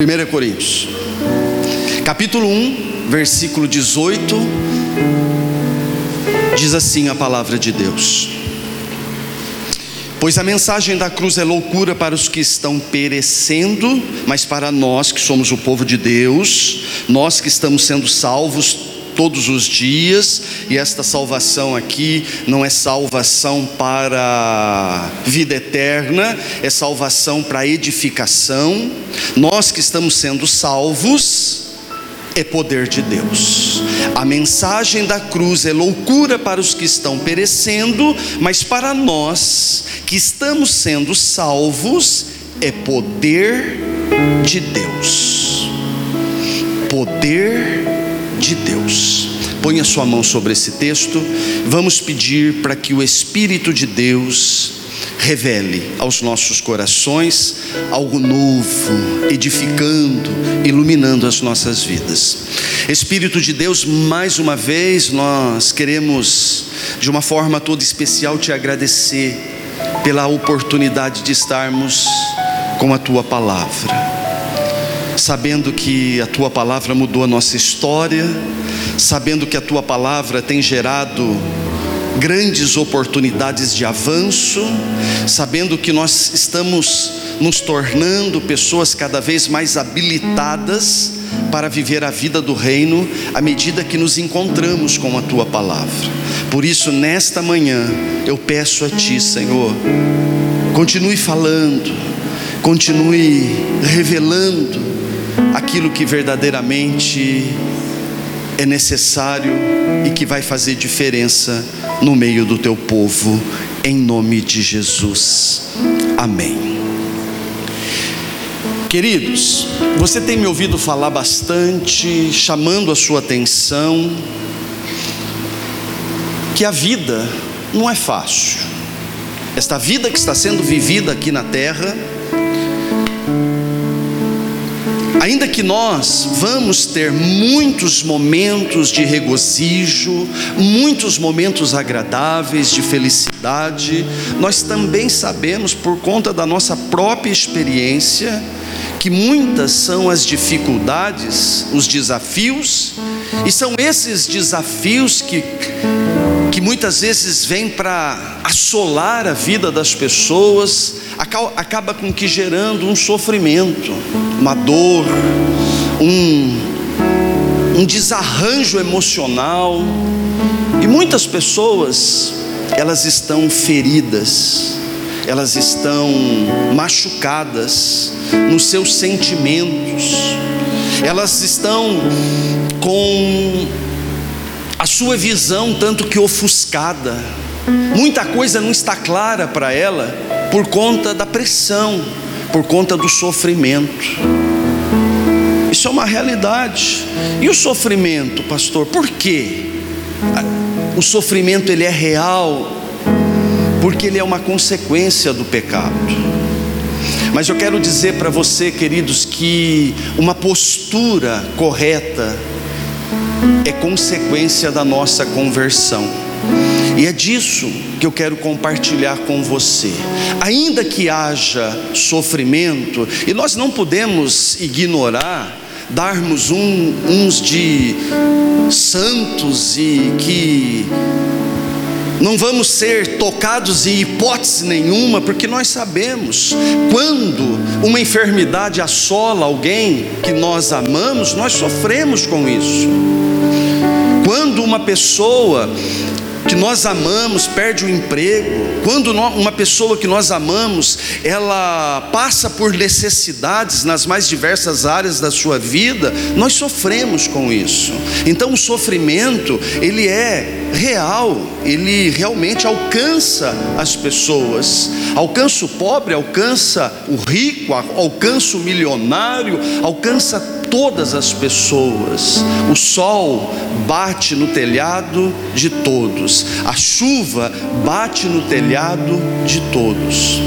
1 Coríntios, capítulo 1, versículo 18, diz assim a palavra de Deus: Pois a mensagem da cruz é loucura para os que estão perecendo, mas para nós que somos o povo de Deus, nós que estamos sendo salvos todos os dias, e esta salvação aqui não é salvação para vida eterna, é salvação para edificação. Nós que estamos sendo salvos, é poder de Deus. A mensagem da cruz é loucura para os que estão perecendo, mas para nós que estamos sendo salvos, é poder de Deus. Poder de Deus. Ponha sua mão sobre esse texto, vamos pedir para que o Espírito de Deus revele aos nossos corações algo novo, edificando, iluminando as nossas vidas. Espírito de Deus, mais uma vez nós queremos, de uma forma toda especial, te agradecer pela oportunidade de estarmos com a tua palavra sabendo que a tua palavra mudou a nossa história, sabendo que a tua palavra tem gerado grandes oportunidades de avanço, sabendo que nós estamos nos tornando pessoas cada vez mais habilitadas para viver a vida do reino à medida que nos encontramos com a tua palavra. Por isso, nesta manhã, eu peço a ti, Senhor, continue falando, continue revelando aquilo que verdadeiramente é necessário e que vai fazer diferença no meio do teu povo, em nome de Jesus. Amém. Queridos, você tem me ouvido falar bastante, chamando a sua atenção, que a vida não é fácil. Esta vida que está sendo vivida aqui na terra, Ainda que nós vamos ter muitos momentos de regozijo, muitos momentos agradáveis de felicidade, nós também sabemos, por conta da nossa própria experiência, que muitas são as dificuldades, os desafios, e são esses desafios que, que muitas vezes vêm para assolar a vida das pessoas, acaba com que gerando um sofrimento, uma dor, um, um desarranjo emocional. E muitas pessoas, elas estão feridas, elas estão machucadas nos seus sentimentos, elas estão com a sua visão tanto que ofuscada, muita coisa não está clara para ela por conta da pressão, por conta do sofrimento. Isso é uma realidade. E o sofrimento, pastor, por quê? O sofrimento ele é real porque ele é uma consequência do pecado. Mas eu quero dizer para você, queridos, que uma postura correta é consequência da nossa conversão. E é disso que eu quero compartilhar com você. Ainda que haja sofrimento, e nós não podemos ignorar, darmos um, uns de santos e que não vamos ser tocados em hipótese nenhuma, porque nós sabemos quando uma enfermidade assola alguém que nós amamos, nós sofremos com isso. Quando uma pessoa que nós amamos perde o emprego, quando uma pessoa que nós amamos, ela passa por necessidades nas mais diversas áreas da sua vida, nós sofremos com isso. Então o sofrimento, ele é real, ele realmente alcança as pessoas. Alcança o pobre, alcança o rico, alcança o milionário, alcança todas as pessoas. O sol bate no telhado de todos, a chuva bate no telhado de todos.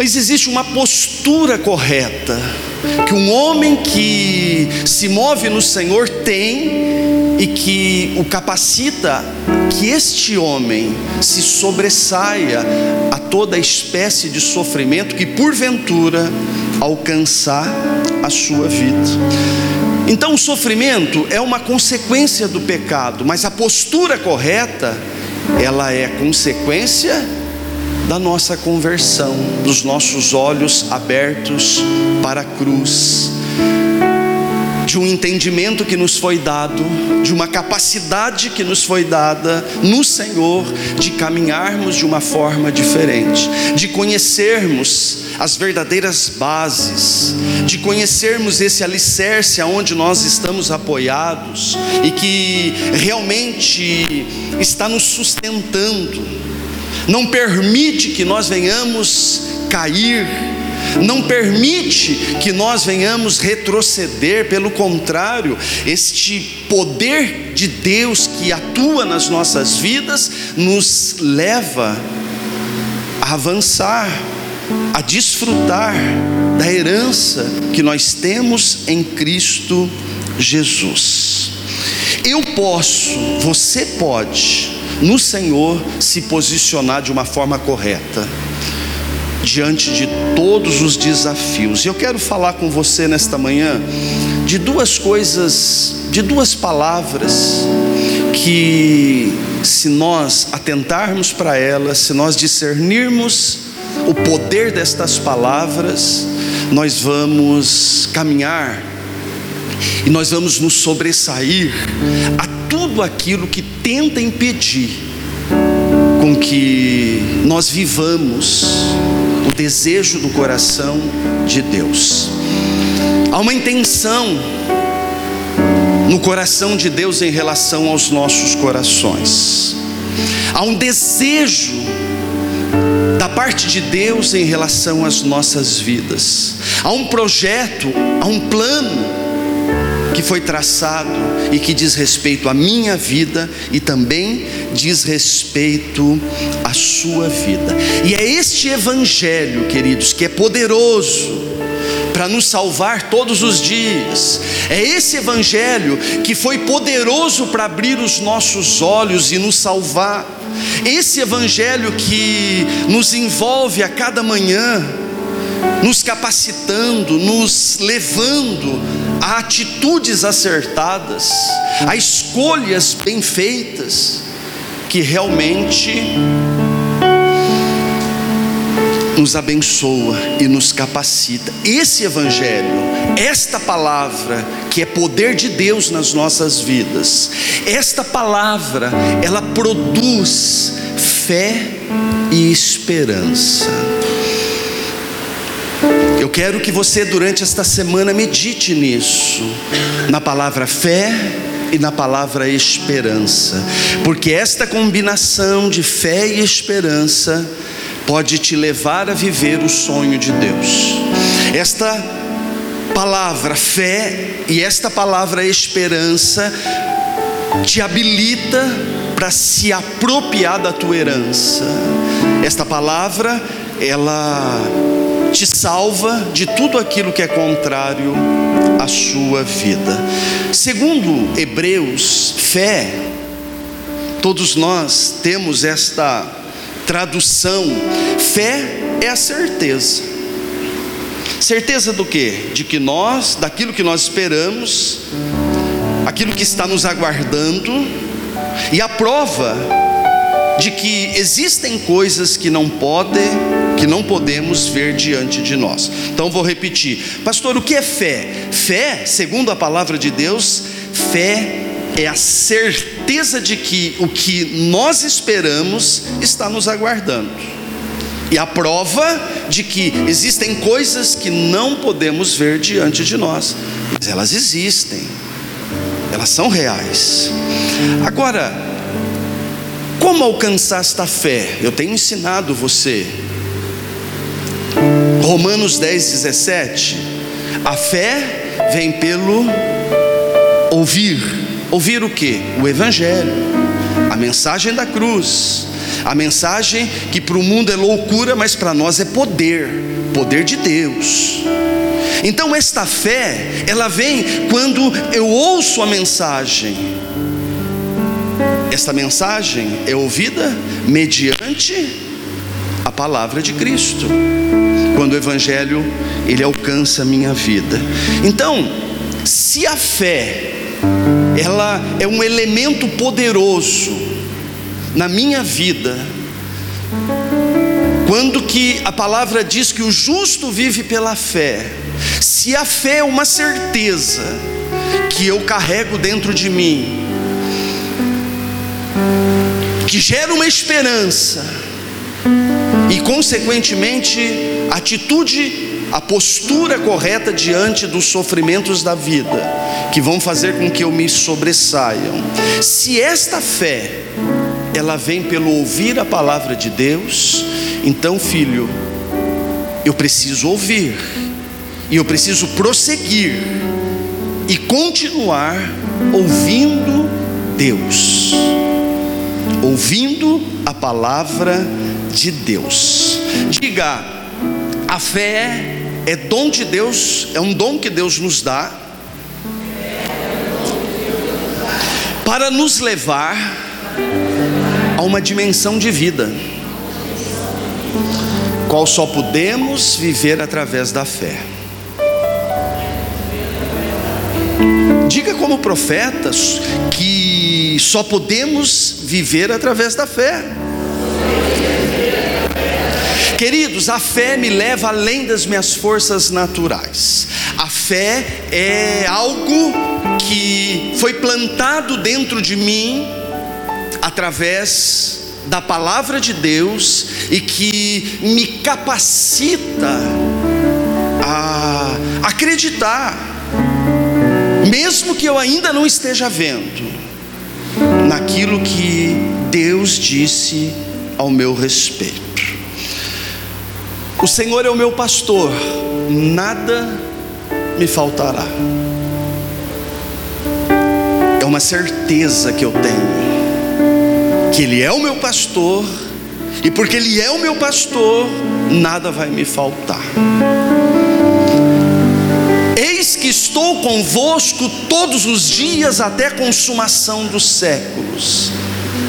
Mas existe uma postura correta que um homem que se move no Senhor tem e que o capacita que este homem se sobressaia a toda espécie de sofrimento que porventura alcançar a sua vida. Então, o sofrimento é uma consequência do pecado, mas a postura correta, ela é consequência da nossa conversão, dos nossos olhos abertos para a cruz de um entendimento que nos foi dado, de uma capacidade que nos foi dada no Senhor de caminharmos de uma forma diferente, de conhecermos as verdadeiras bases, de conhecermos esse alicerce aonde nós estamos apoiados e que realmente está nos sustentando, não permite que nós venhamos cair não permite que nós venhamos retroceder, pelo contrário, este poder de Deus que atua nas nossas vidas nos leva a avançar, a desfrutar da herança que nós temos em Cristo Jesus. Eu posso, você pode, no Senhor, se posicionar de uma forma correta diante de todos os desafios. Eu quero falar com você nesta manhã de duas coisas, de duas palavras que se nós atentarmos para elas, se nós discernirmos o poder destas palavras, nós vamos caminhar e nós vamos nos sobressair tudo aquilo que tenta impedir com que nós vivamos o desejo do coração de Deus. Há uma intenção no coração de Deus em relação aos nossos corações. Há um desejo da parte de Deus em relação às nossas vidas. Há um projeto, há um plano que foi traçado e que diz respeito à minha vida e também diz respeito à sua vida. E é este evangelho, queridos, que é poderoso para nos salvar todos os dias. É esse evangelho que foi poderoso para abrir os nossos olhos e nos salvar. Esse evangelho que nos envolve a cada manhã, nos capacitando, nos levando a atitudes acertadas, a escolhas bem feitas, que realmente nos abençoa e nos capacita. Esse Evangelho, esta palavra, que é poder de Deus nas nossas vidas, esta palavra, ela produz fé e esperança. Eu quero que você, durante esta semana, medite nisso, na palavra fé e na palavra esperança, porque esta combinação de fé e esperança pode te levar a viver o sonho de Deus. Esta palavra fé e esta palavra esperança te habilita para se apropriar da tua herança. Esta palavra, ela te salva de tudo aquilo que é contrário à sua vida. Segundo Hebreus, fé, todos nós temos esta tradução: fé é a certeza. Certeza do que? De que nós, daquilo que nós esperamos, aquilo que está nos aguardando, e a prova de que existem coisas que não podem, que não podemos ver diante de nós. Então vou repetir. Pastor, o que é fé? Fé, segundo a palavra de Deus, fé é a certeza de que o que nós esperamos está nos aguardando. E a prova de que existem coisas que não podemos ver diante de nós, mas elas existem, elas são reais. Agora, como alcançar esta fé? Eu tenho ensinado você. Romanos 10, 17. A fé vem pelo ouvir. Ouvir o que? O Evangelho, a mensagem da cruz, a mensagem que para o mundo é loucura, mas para nós é poder poder de Deus. Então, esta fé, ela vem quando eu ouço a mensagem esta mensagem é ouvida mediante a palavra de Cristo. Quando o evangelho ele alcança a minha vida. Então, se a fé ela é um elemento poderoso na minha vida, quando que a palavra diz que o justo vive pela fé, se a fé é uma certeza que eu carrego dentro de mim, que gera uma esperança e, consequentemente, atitude, a postura correta diante dos sofrimentos da vida, que vão fazer com que eu me sobressaiam. Se esta fé, ela vem pelo ouvir a palavra de Deus, então, filho, eu preciso ouvir, e eu preciso prosseguir, e continuar ouvindo Deus ouvindo a palavra de Deus. Diga, a fé é dom de Deus, é um dom que Deus nos dá para nos levar a uma dimensão de vida, qual só podemos viver através da fé. Diga como profetas que só podemos viver através da fé. Queridos, a fé me leva além das minhas forças naturais. A fé é algo que foi plantado dentro de mim através da palavra de Deus e que me capacita a acreditar mesmo que eu ainda não esteja vendo, naquilo que Deus disse ao meu respeito. O Senhor é o meu pastor, nada me faltará. É uma certeza que eu tenho, que Ele é o meu pastor, e porque Ele é o meu pastor, nada vai me faltar. Eis que estou convosco todos os dias até a consumação dos séculos.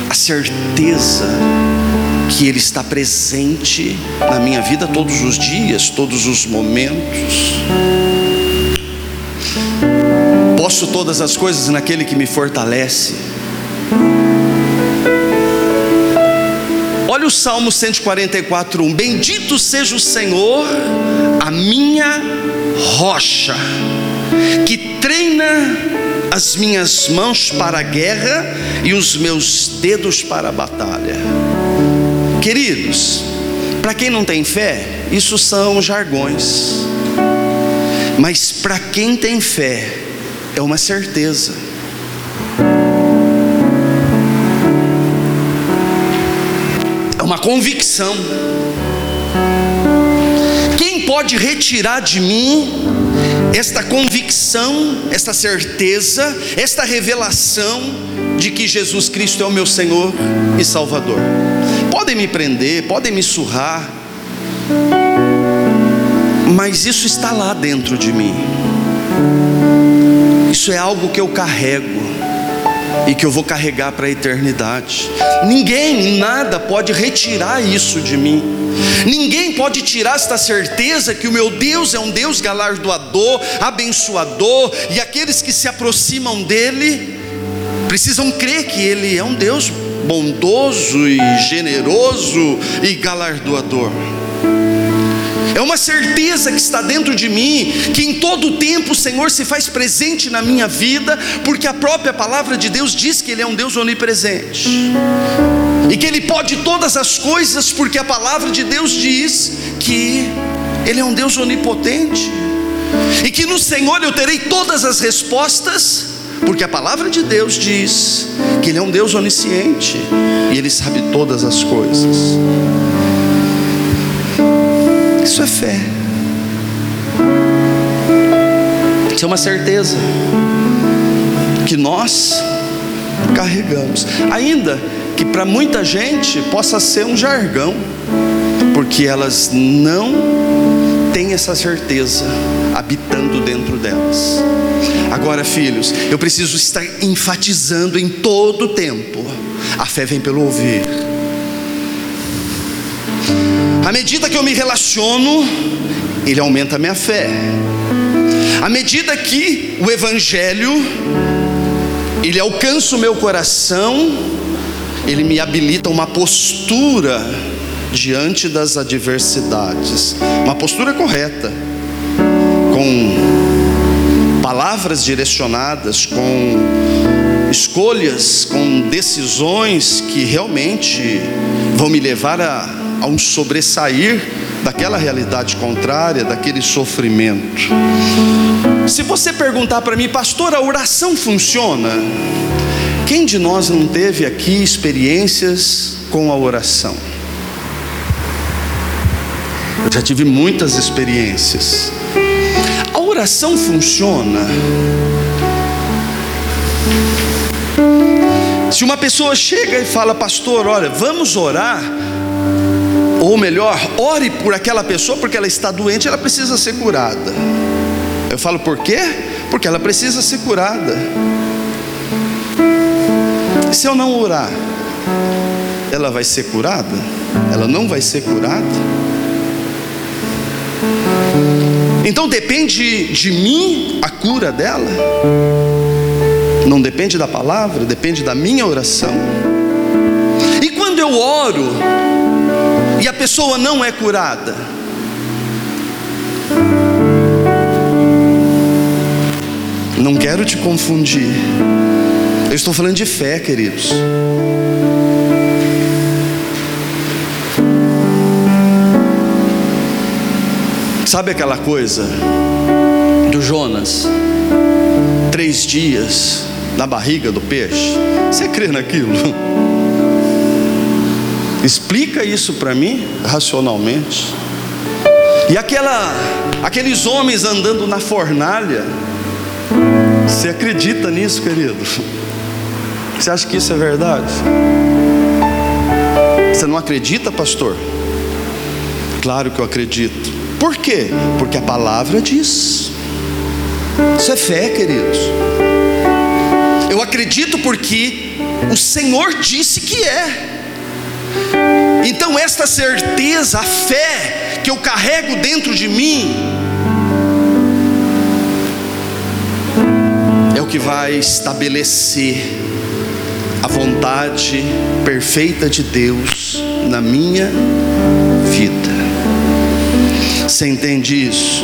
A certeza que Ele está presente na minha vida todos os dias, todos os momentos. Posso todas as coisas naquele que me fortalece. Olha o Salmo 144, 1. Bendito seja o Senhor, a minha rocha, que treina as minhas mãos para a guerra e os meus dedos para a batalha. Queridos, para quem não tem fé, isso são jargões, mas para quem tem fé, é uma certeza. É uma convicção pode retirar de mim esta convicção, esta certeza, esta revelação de que Jesus Cristo é o meu Senhor e Salvador. Podem me prender, podem me surrar, mas isso está lá dentro de mim. Isso é algo que eu carrego e que eu vou carregar para a eternidade. Ninguém, nada pode retirar isso de mim. Ninguém pode tirar esta certeza que o meu Deus é um Deus galardoador, abençoador, e aqueles que se aproximam dele precisam crer que ele é um Deus bondoso e generoso e galardoador. É uma certeza que está dentro de mim, que em todo tempo o Senhor se faz presente na minha vida, porque a própria palavra de Deus diz que Ele é um Deus onipresente e que Ele pode todas as coisas, porque a palavra de Deus diz que Ele é um Deus onipotente, e que no Senhor eu terei todas as respostas, porque a palavra de Deus diz que Ele é um Deus onisciente e Ele sabe todas as coisas. Isso é fé, isso é uma certeza que nós carregamos, ainda que para muita gente possa ser um jargão, porque elas não têm essa certeza habitando dentro delas. Agora, filhos, eu preciso estar enfatizando em todo o tempo: a fé vem pelo ouvir. À medida que eu me relaciono, ele aumenta a minha fé. À medida que o Evangelho ele alcança o meu coração, ele me habilita uma postura diante das adversidades, uma postura correta, palavras direcionadas, com escolhas, com decisões que realmente vão me levar a, a um sobressair daquela realidade contrária, daquele sofrimento. Se você perguntar para mim, pastor, a oração funciona? Quem de nós não teve aqui experiências com a oração? Eu já tive muitas experiências. Oração funciona. Se uma pessoa chega e fala, pastor, olha, vamos orar, ou melhor, ore por aquela pessoa porque ela está doente, ela precisa ser curada. Eu falo por quê? Porque ela precisa ser curada. E se eu não orar, ela vai ser curada? Ela não vai ser curada? Então depende de mim a cura dela? Não depende da palavra, depende da minha oração. E quando eu oro e a pessoa não é curada, não quero te confundir. Eu estou falando de fé, queridos. Sabe aquela coisa do Jonas? Três dias na barriga do peixe. Você crê naquilo? Explica isso para mim racionalmente. E aquela, aqueles homens andando na fornalha. Você acredita nisso, querido? Você acha que isso é verdade? Você não acredita, pastor? Claro que eu acredito. Por quê? Porque a palavra diz. Isso é fé, queridos. Eu acredito porque o Senhor disse que é. Então, esta certeza, a fé que eu carrego dentro de mim, é o que vai estabelecer a vontade perfeita de Deus na minha vida. Você entende isso?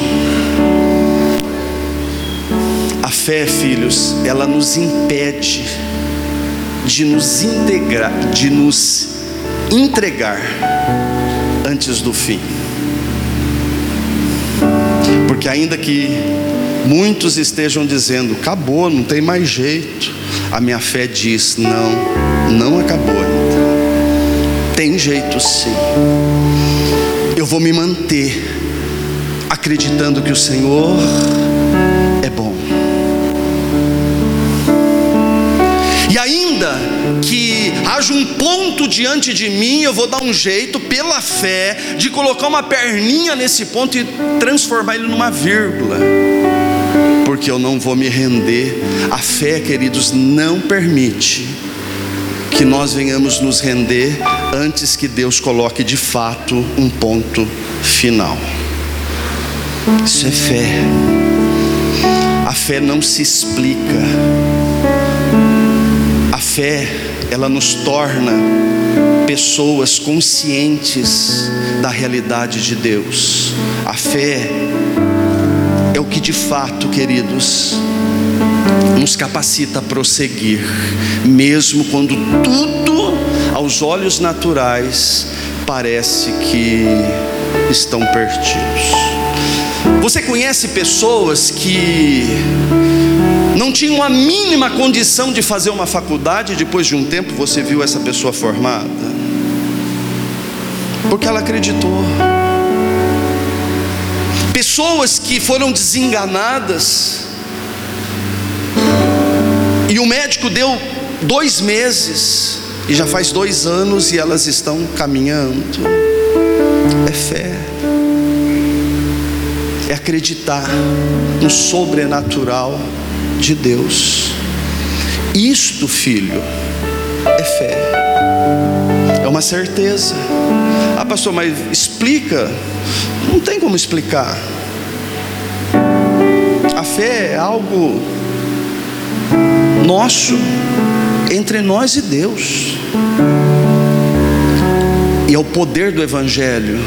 A fé, filhos, ela nos impede de nos integrar, de nos entregar antes do fim. Porque ainda que muitos estejam dizendo, acabou, não tem mais jeito, a minha fé diz, não, não acabou ainda. Tem jeito sim. Eu vou me manter acreditando que o Senhor é bom. E ainda que haja um ponto diante de mim, eu vou dar um jeito, pela fé, de colocar uma perninha nesse ponto e transformar ele numa vírgula. Porque eu não vou me render. A fé, queridos, não permite que nós venhamos nos render antes que Deus coloque de fato um ponto final. Isso é fé. A fé não se explica. A fé, ela nos torna pessoas conscientes da realidade de Deus. A fé é o que de fato, queridos, nos capacita a prosseguir, mesmo quando tudo aos olhos naturais parece que estão perdidos. Você conhece pessoas que não tinham a mínima condição de fazer uma faculdade, e depois de um tempo você viu essa pessoa formada? Porque ela acreditou. Pessoas que foram desenganadas, e o médico deu dois meses, e já faz dois anos, e elas estão caminhando. É fé é acreditar no sobrenatural de Deus. Isto, filho, é fé. é uma certeza. Ah, pastor, mas explica. Não tem como explicar. A fé é algo nosso, entre nós e Deus. E é o poder do Evangelho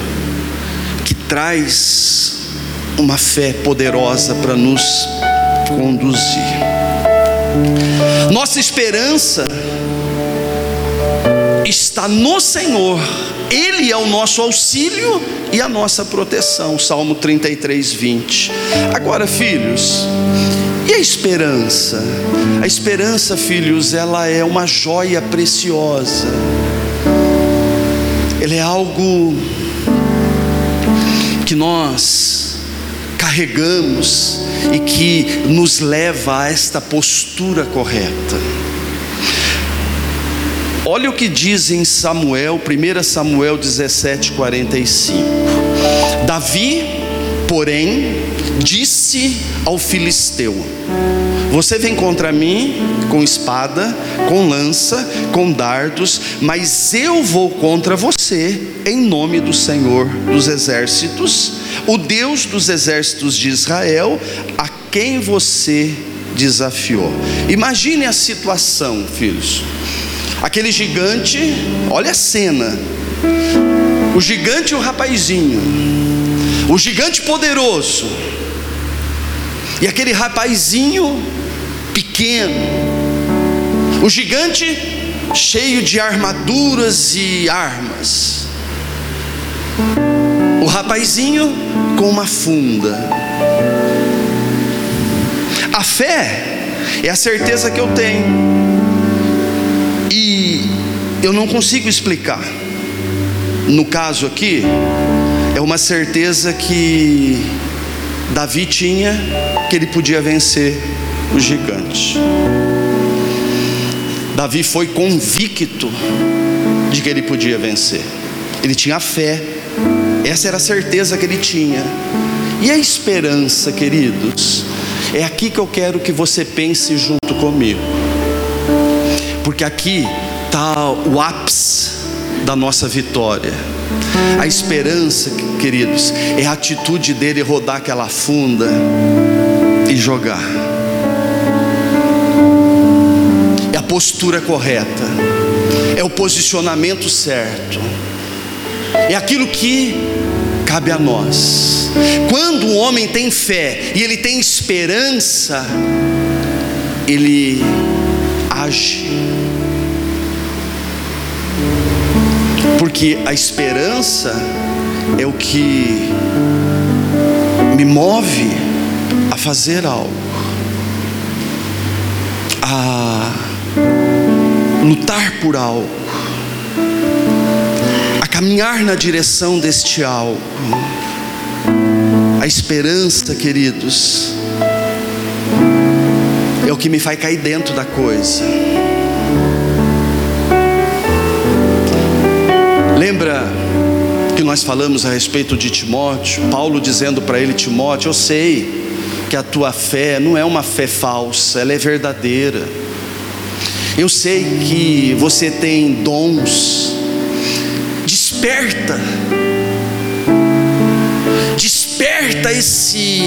que traz uma fé poderosa para nos conduzir. Nossa esperança está no Senhor, Ele é o nosso auxílio e a nossa proteção. Salmo 33, 20. Agora, filhos, e a esperança? A esperança, filhos, ela é uma joia preciosa, ela é algo que nós carregamos e que nos leva a esta postura correta. Olha o que diz em Samuel, 1 Samuel 17, 45. Davi, porém, disse ao filisteu: Você vem contra mim com espada, com lança, com dardos, mas eu vou contra você em nome do Senhor dos exércitos, o Deus dos exércitos de Israel, a quem você desafiou. Imagine a situação, filhos. Aquele gigante, olha a cena. O gigante e o rapazinho. O gigante poderoso. E aquele rapazinho pequeno. O gigante cheio de armaduras e armas. Rapazinho com uma funda. A fé é a certeza que eu tenho eu não consigo explicar. No caso aqui, é uma certeza que Davi tinha que ele podia vencer o gigante. Davi foi convicto de que ele podia vencer. Ele tinha fé. Essa era a certeza que ele tinha. E a esperança, queridos? É aqui que eu quero que você pense junto comigo. Porque aqui está o ápice da nossa vitória. A esperança, queridos, é a atitude dele rodar aquela funda e jogar. É a postura correta, é o posicionamento certo, é aquilo que cabe a nós. Quando o homem tem fé e ele tem esperança, ele age porque a esperança é o que me move a fazer algo, a lutar por algo, caminhar na direção deste algo. A esperança, queridos, é o que me faz cair dentro da coisa. Lembra que nós falamos a respeito de Timóteo? Paulo dizendo para ele: Timóteo, eu sei que a tua fé não é uma fé falsa, ela é verdadeira. Eu sei que você tem dons. Desperta. Desperta esse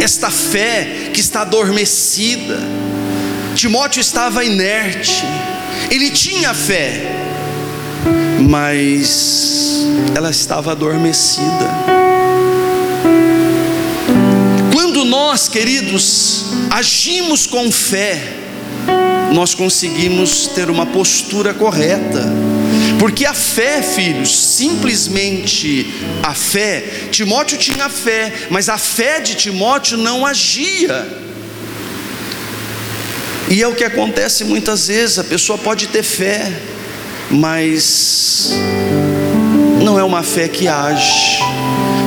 esta fé que está adormecida. Timóteo estava inerte. Ele tinha fé, mas ela estava adormecida. Quando nós, queridos, agimos com fé, nós conseguimos ter uma postura correta. Porque a fé, filhos, simplesmente a fé, Timóteo tinha fé, mas a fé de Timóteo não agia. E é o que acontece muitas vezes, a pessoa pode ter fé, mas não é uma fé que age,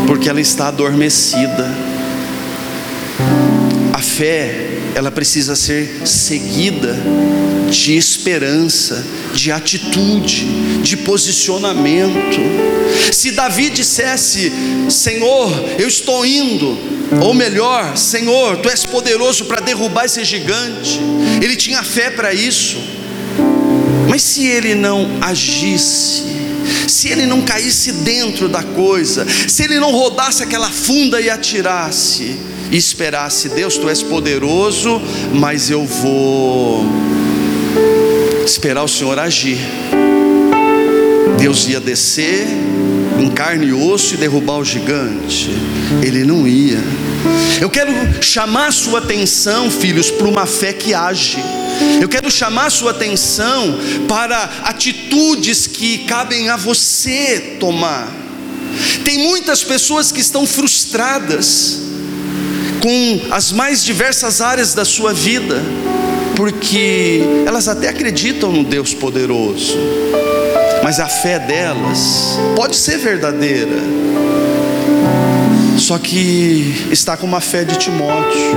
porque ela está adormecida. A fé, ela precisa ser seguida de esperança, de atitude, de posicionamento. Se Davi dissesse: Senhor, eu estou indo, ou melhor, Senhor, tu és poderoso para derrubar esse gigante, ele tinha fé para isso. Mas se ele não agisse, se ele não caísse dentro da coisa, se ele não rodasse aquela funda e atirasse, e esperasse, Deus, tu és poderoso, mas eu vou esperar o Senhor agir. Deus ia descer em carne e osso e derrubar o gigante. Ele não ia. Eu quero chamar a sua atenção, filhos, para uma fé que age. Eu quero chamar sua atenção para atitudes que cabem a você tomar. Tem muitas pessoas que estão frustradas com as mais diversas áreas da sua vida, porque elas até acreditam no Deus poderoso, mas a fé delas pode ser verdadeira, só que está com uma fé de Timóteo,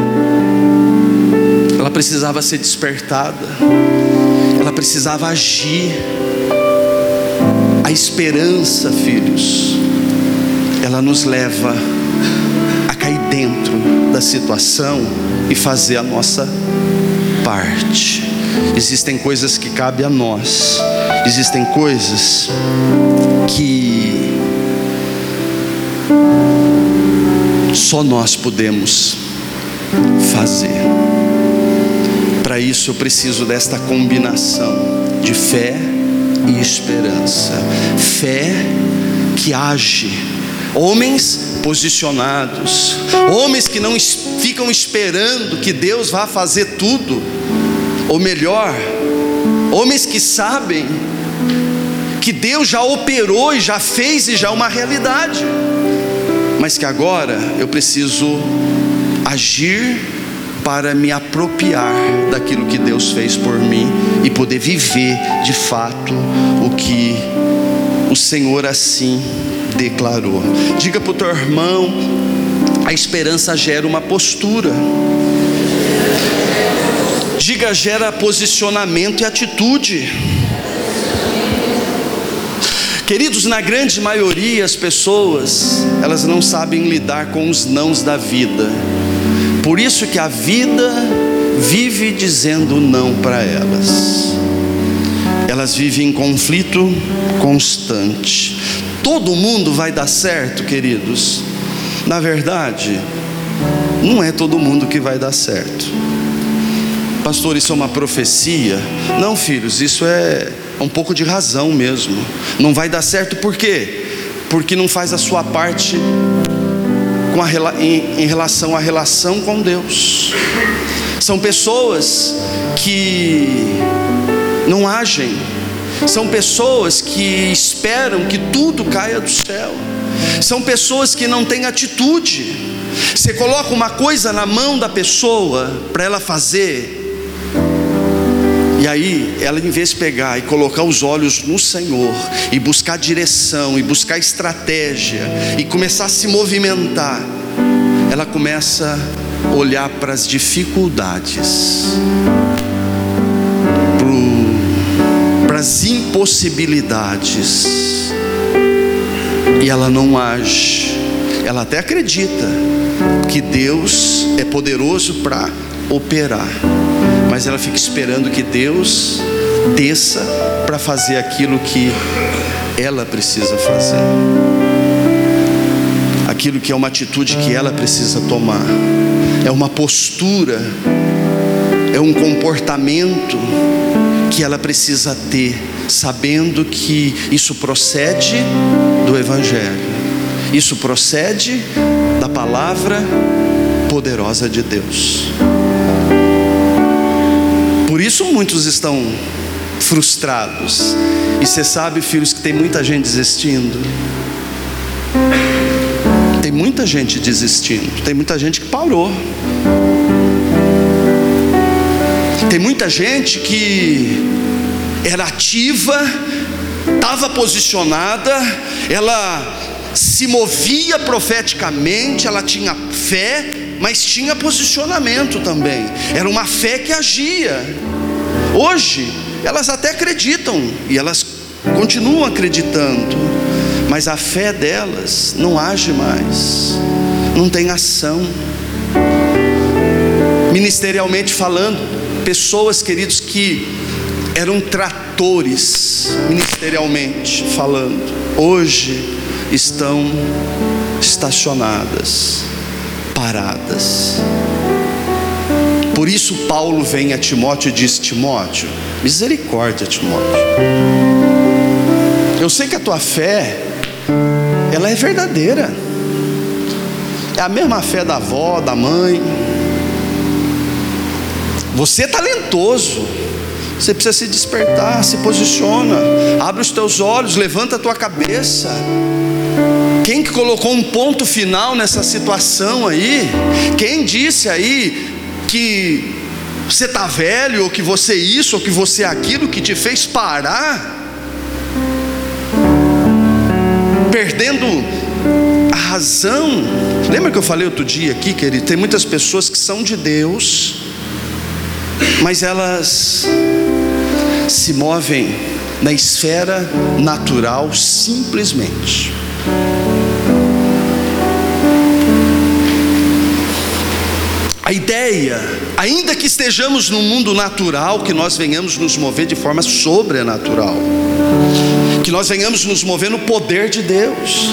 ela precisava ser despertada, ela precisava agir. A esperança, filhos, ela nos leva a cair dentro da situação e fazer a nossa parte. Existem coisas que cabem a nós, existem coisas que só nós podemos fazer. Isso eu preciso desta combinação de fé e esperança. Fé que age, homens posicionados, homens que não ficam esperando que Deus vá fazer tudo, ou melhor, homens que sabem que Deus já operou e já fez e já é uma realidade, mas que agora eu preciso agir para me apropriar daquilo que Deus fez por mim e poder viver de fato o que o Senhor assim declarou. Diga para o teu irmão: a esperança gera uma postura. Diga, gera posicionamento e atitude. Queridos, na grande maioria as pessoas, elas não sabem lidar com os nãos da vida. Por isso que a vida vive dizendo não para elas. Elas vivem em conflito constante. Todo mundo vai dar certo, queridos? Na verdade, não é todo mundo que vai dar certo. Pastor, isso é uma profecia? Não, filhos, isso é um pouco de razão mesmo. Não vai dar certo por quê? Porque não faz a sua parte com a, em, em relação à relação com Deus. São pessoas que não agem, são pessoas que esperam que tudo caia do céu, são pessoas que não têm atitude. Você coloca uma coisa na mão da pessoa para ela fazer, e aí, ela em vez de pegar e colocar os olhos no Senhor, e buscar direção, e buscar estratégia, e começar a se movimentar, ela começa a olhar para as dificuldades, para as impossibilidades, e ela não age, ela até acredita que Deus é poderoso para operar mas ela fica esperando que Deus desça para fazer aquilo que ela precisa fazer, aquilo que é uma atitude que ela precisa tomar, é uma postura, é um comportamento que ela precisa ter, sabendo que isso procede do Evangelho, isso procede da palavra poderosa de Deus. Por isso muitos estão frustrados. E você sabe, filhos, que tem muita gente desistindo. Tem muita gente desistindo. Tem muita gente que parou. Tem muita gente que era ativa, estava posicionada, ela se movia profeticamente, ela tinha fé, mas tinha posicionamento também. Era uma fé que agia. Hoje, elas até acreditam e elas continuam acreditando, mas a fé delas não age mais, não tem ação. Ministerialmente falando, pessoas, queridos, que eram tratores, ministerialmente falando, hoje estão estacionadas, paradas. Por isso, Paulo vem a Timóteo e diz: Timóteo, misericórdia, Timóteo. Eu sei que a tua fé, ela é verdadeira, é a mesma fé da avó, da mãe. Você é talentoso, você precisa se despertar, se posiciona, abre os teus olhos, levanta a tua cabeça. Quem que colocou um ponto final nessa situação aí? Quem disse aí que você está velho, ou que você isso, ou que você aquilo, que te fez parar? Perdendo a razão. Lembra que eu falei outro dia aqui, querido? Tem muitas pessoas que são de Deus, mas elas se movem na esfera natural simplesmente. A ideia, ainda que estejamos no mundo natural, que nós venhamos nos mover de forma sobrenatural, que nós venhamos nos mover no poder de Deus.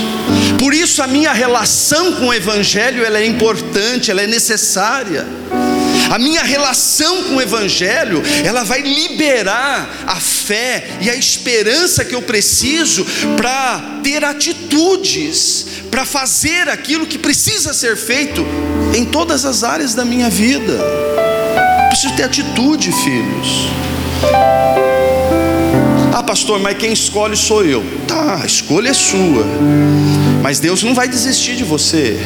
Por isso a minha relação com o Evangelho ela é importante, ela é necessária. A minha relação com o Evangelho, ela vai liberar a fé e a esperança que eu preciso para ter atitudes, para fazer aquilo que precisa ser feito em todas as áreas da minha vida. Preciso ter atitude, filhos. Ah, pastor, mas quem escolhe sou eu. Tá, a escolha é sua. Mas Deus não vai desistir de você.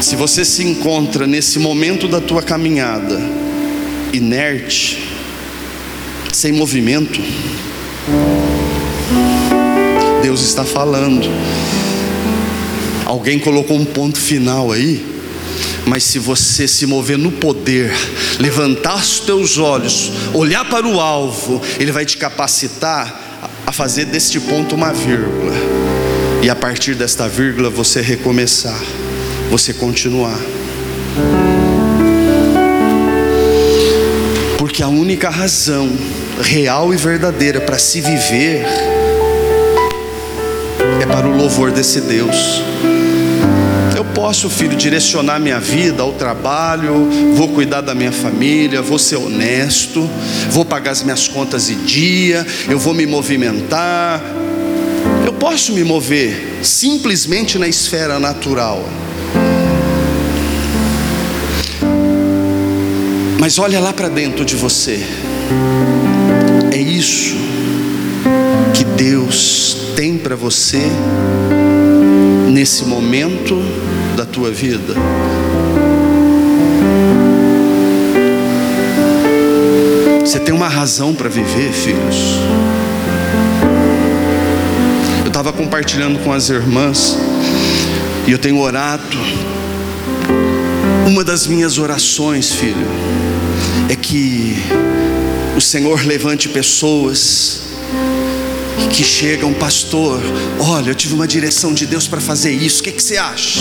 Se você se encontra nesse momento da tua caminhada inerte, sem movimento, Deus está falando. Alguém colocou um ponto final aí, mas se você se mover no poder, levantar os teus olhos, olhar para o alvo, Ele vai te capacitar a fazer deste ponto uma vírgula, e a partir desta vírgula você recomeçar você continuar. Porque a única razão real e verdadeira para se viver é para o louvor desse Deus. Posso, filho, direcionar minha vida ao trabalho, vou cuidar da minha família, vou ser honesto, vou pagar as minhas contas em dia, eu vou me movimentar. Eu posso me mover simplesmente na esfera natural. Mas olha lá para dentro de você. É isso que Deus tem para você nesse momento da tua vida. Você tem uma razão para viver, filhos. Eu estava compartilhando com as irmãs e eu tenho orado. Uma das minhas orações, filho, é que o Senhor levante pessoas que chegam, pastor. Olha, eu tive uma direção de Deus para fazer isso. O que, que você acha?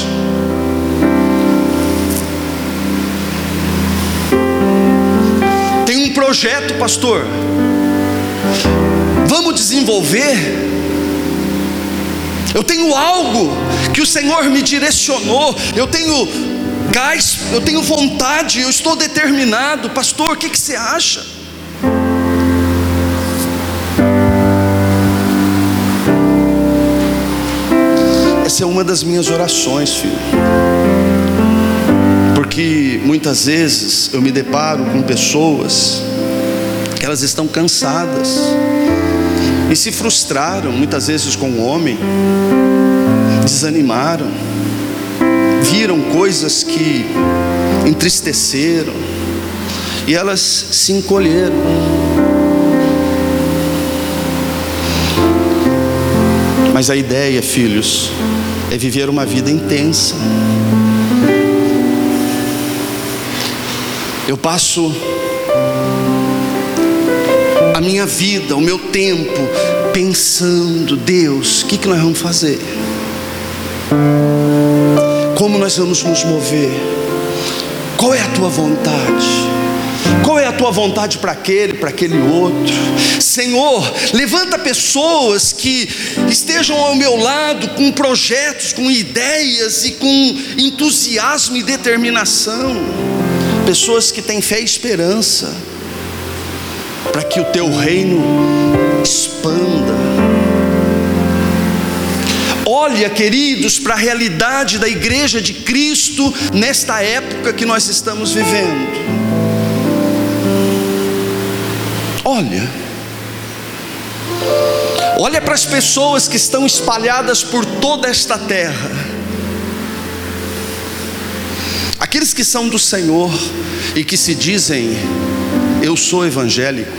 Tem um projeto, pastor. Vamos desenvolver. Eu tenho algo que o Senhor me direcionou. Eu tenho gás, eu tenho vontade, eu estou determinado. Pastor, o que, que você acha? Essa é uma das minhas orações, filho. Porque muitas vezes eu me deparo com pessoas que elas estão cansadas e se frustraram, muitas vezes com o homem, desanimaram viram coisas que entristeceram e elas se encolheram. Mas a ideia, filhos, é viver uma vida intensa. Eu passo a minha vida, o meu tempo, pensando: Deus, o que, que nós vamos fazer? Como nós vamos nos mover? Qual é a tua vontade? Qual é a tua vontade para aquele, para aquele outro? Senhor, levanta pessoas que estejam ao meu lado com projetos, com ideias e com entusiasmo e determinação. Pessoas que têm fé e esperança, para que o teu reino expanda. Olha, queridos, para a realidade da igreja de Cristo nesta época que nós estamos vivendo. Olha, olha para as pessoas que estão espalhadas por toda esta terra, aqueles que são do Senhor e que se dizem: Eu sou evangélico,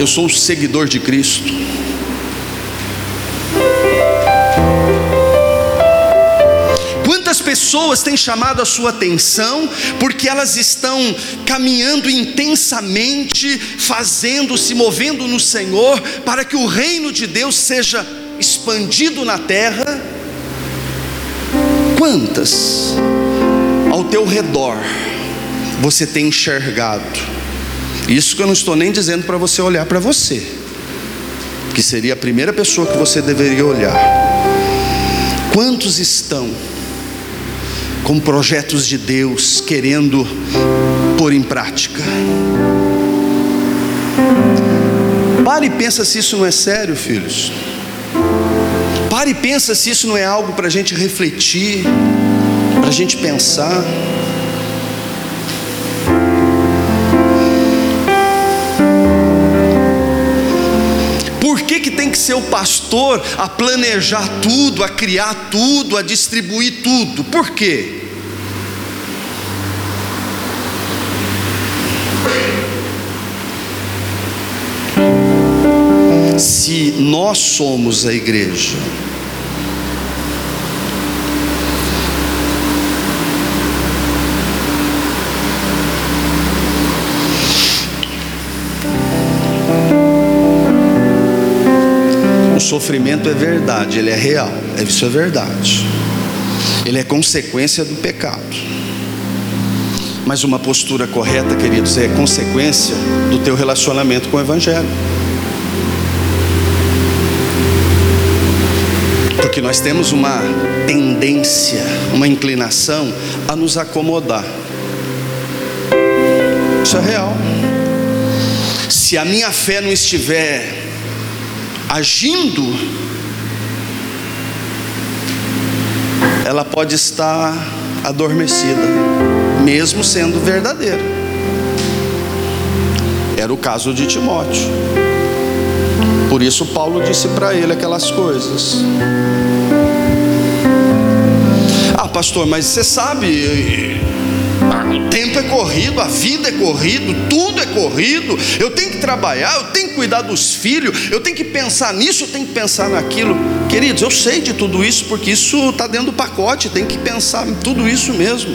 eu sou seguidor de Cristo. Pessoas têm chamado a sua atenção porque elas estão caminhando intensamente, fazendo, se movendo no Senhor, para que o reino de Deus seja expandido na terra. Quantas ao teu redor você tem enxergado? Isso que eu não estou nem dizendo para você olhar para você, que seria a primeira pessoa que você deveria olhar. Quantos estão com projetos de Deus, querendo pôr em prática. Pare e pensa se isso não é sério, filhos. Pare e pensa se isso não é algo para a gente refletir, para a gente pensar. Que, ser o pastor a planejar tudo, a criar tudo, a distribuir tudo? Por quê? Se nós somos a igreja, sofrimento é verdade, ele é real, isso é verdade. Ele é consequência do pecado. Mas uma postura correta, queridos, é consequência do teu relacionamento com o Evangelho. Porque nós temos uma tendência, uma inclinação a nos acomodar. Isso é real. Se a minha fé não estiver agindo, ela pode estar adormecida, mesmo sendo verdadeira. Era o caso de Timóteo. Por isso Paulo disse para ele aquelas coisas. Ah, pastor, mas você sabe, o tempo é corrido, a vida é corrido, tudo é corrido. Eu tenho que trabalhar, eu tenho cuidar dos filhos, eu tenho que pensar nisso, eu tenho que pensar naquilo. Queridos, eu sei de tudo isso porque isso está dentro do pacote. Tem que pensar em tudo isso mesmo.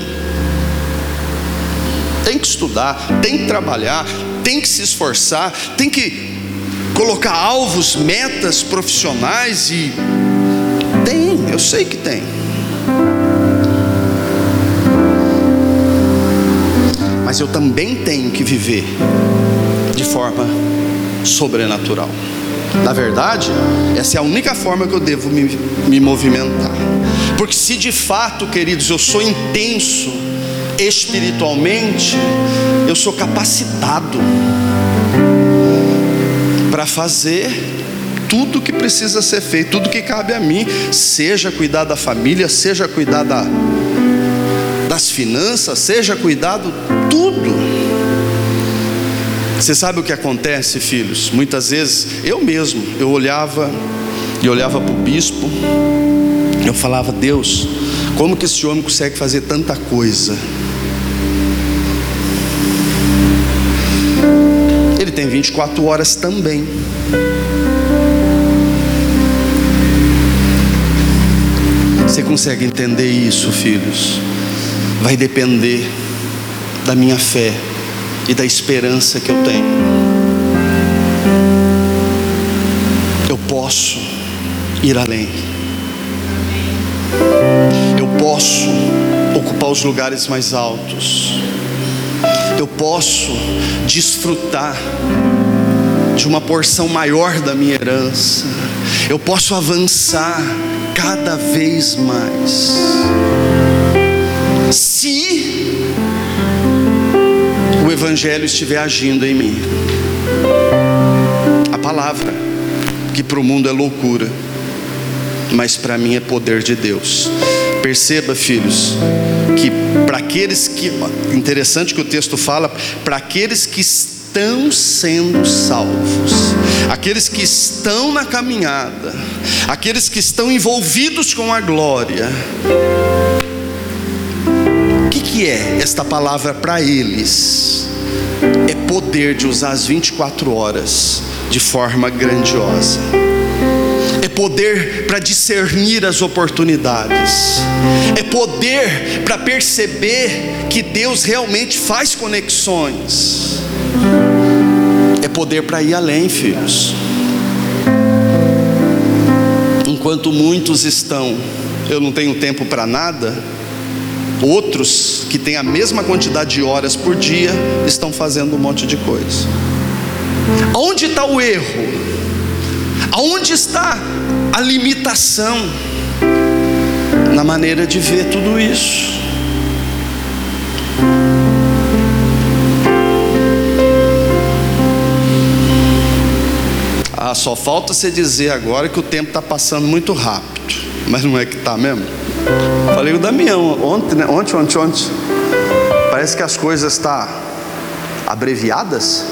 Tem que estudar, tem que trabalhar, tem que se esforçar, tem que colocar alvos, metas profissionais e tem, eu sei que tem. mas eu também tenho que viver de forma sobrenatural. Na verdade, essa é a única forma que eu devo me, me movimentar. Porque se de fato, queridos, eu sou intenso espiritualmente, eu sou capacitado para fazer tudo que precisa ser feito, tudo que cabe a mim, seja cuidar da família, seja cuidar da, das finanças, seja cuidado tudo. Você sabe o que acontece, filhos? Muitas vezes eu mesmo, eu olhava e olhava para o bispo, eu falava, Deus, como que esse homem consegue fazer tanta coisa? Ele tem 24 horas também. Você consegue entender isso, filhos? vai depender da minha fé e da esperança que eu tenho. Eu posso ir além. Eu posso ocupar os lugares mais altos. eu posso desfrutar de uma porção maior da minha herança, eu posso avançar cada vez mais. Se Evangelho estiver agindo em mim, a palavra, que para o mundo é loucura, mas para mim é poder de Deus. Perceba, filhos, que para aqueles que, interessante que o texto fala, para aqueles que estão sendo salvos, aqueles que estão na caminhada, aqueles que estão envolvidos com a glória, que, que é esta palavra para eles? É poder de usar as 24 horas de forma grandiosa é poder para discernir as oportunidades, é poder para perceber que Deus realmente faz conexões, é poder para ir além, filhos. Enquanto muitos estão, eu não tenho tempo para nada, outros que têm a mesma quantidade de horas por dia estão fazendo um monte de coisa. Onde está o erro? Aonde está a limitação na maneira de ver tudo isso? Ah, só falta você dizer agora que o tempo está passando muito rápido, mas não é que está mesmo? Falei o Damião ontem, né? ontem, ontem, ontem. Parece que as coisas estão tá abreviadas.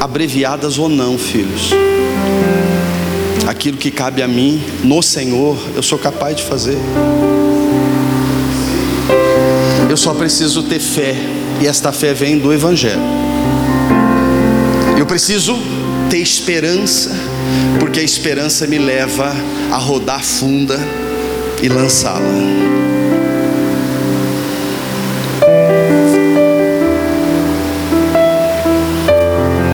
Abreviadas ou não, filhos aquilo que cabe a mim, no Senhor, eu sou capaz de fazer. Eu só preciso ter fé, e esta fé vem do Evangelho. Eu preciso ter esperança, porque a esperança me leva a rodar funda e lançá-la.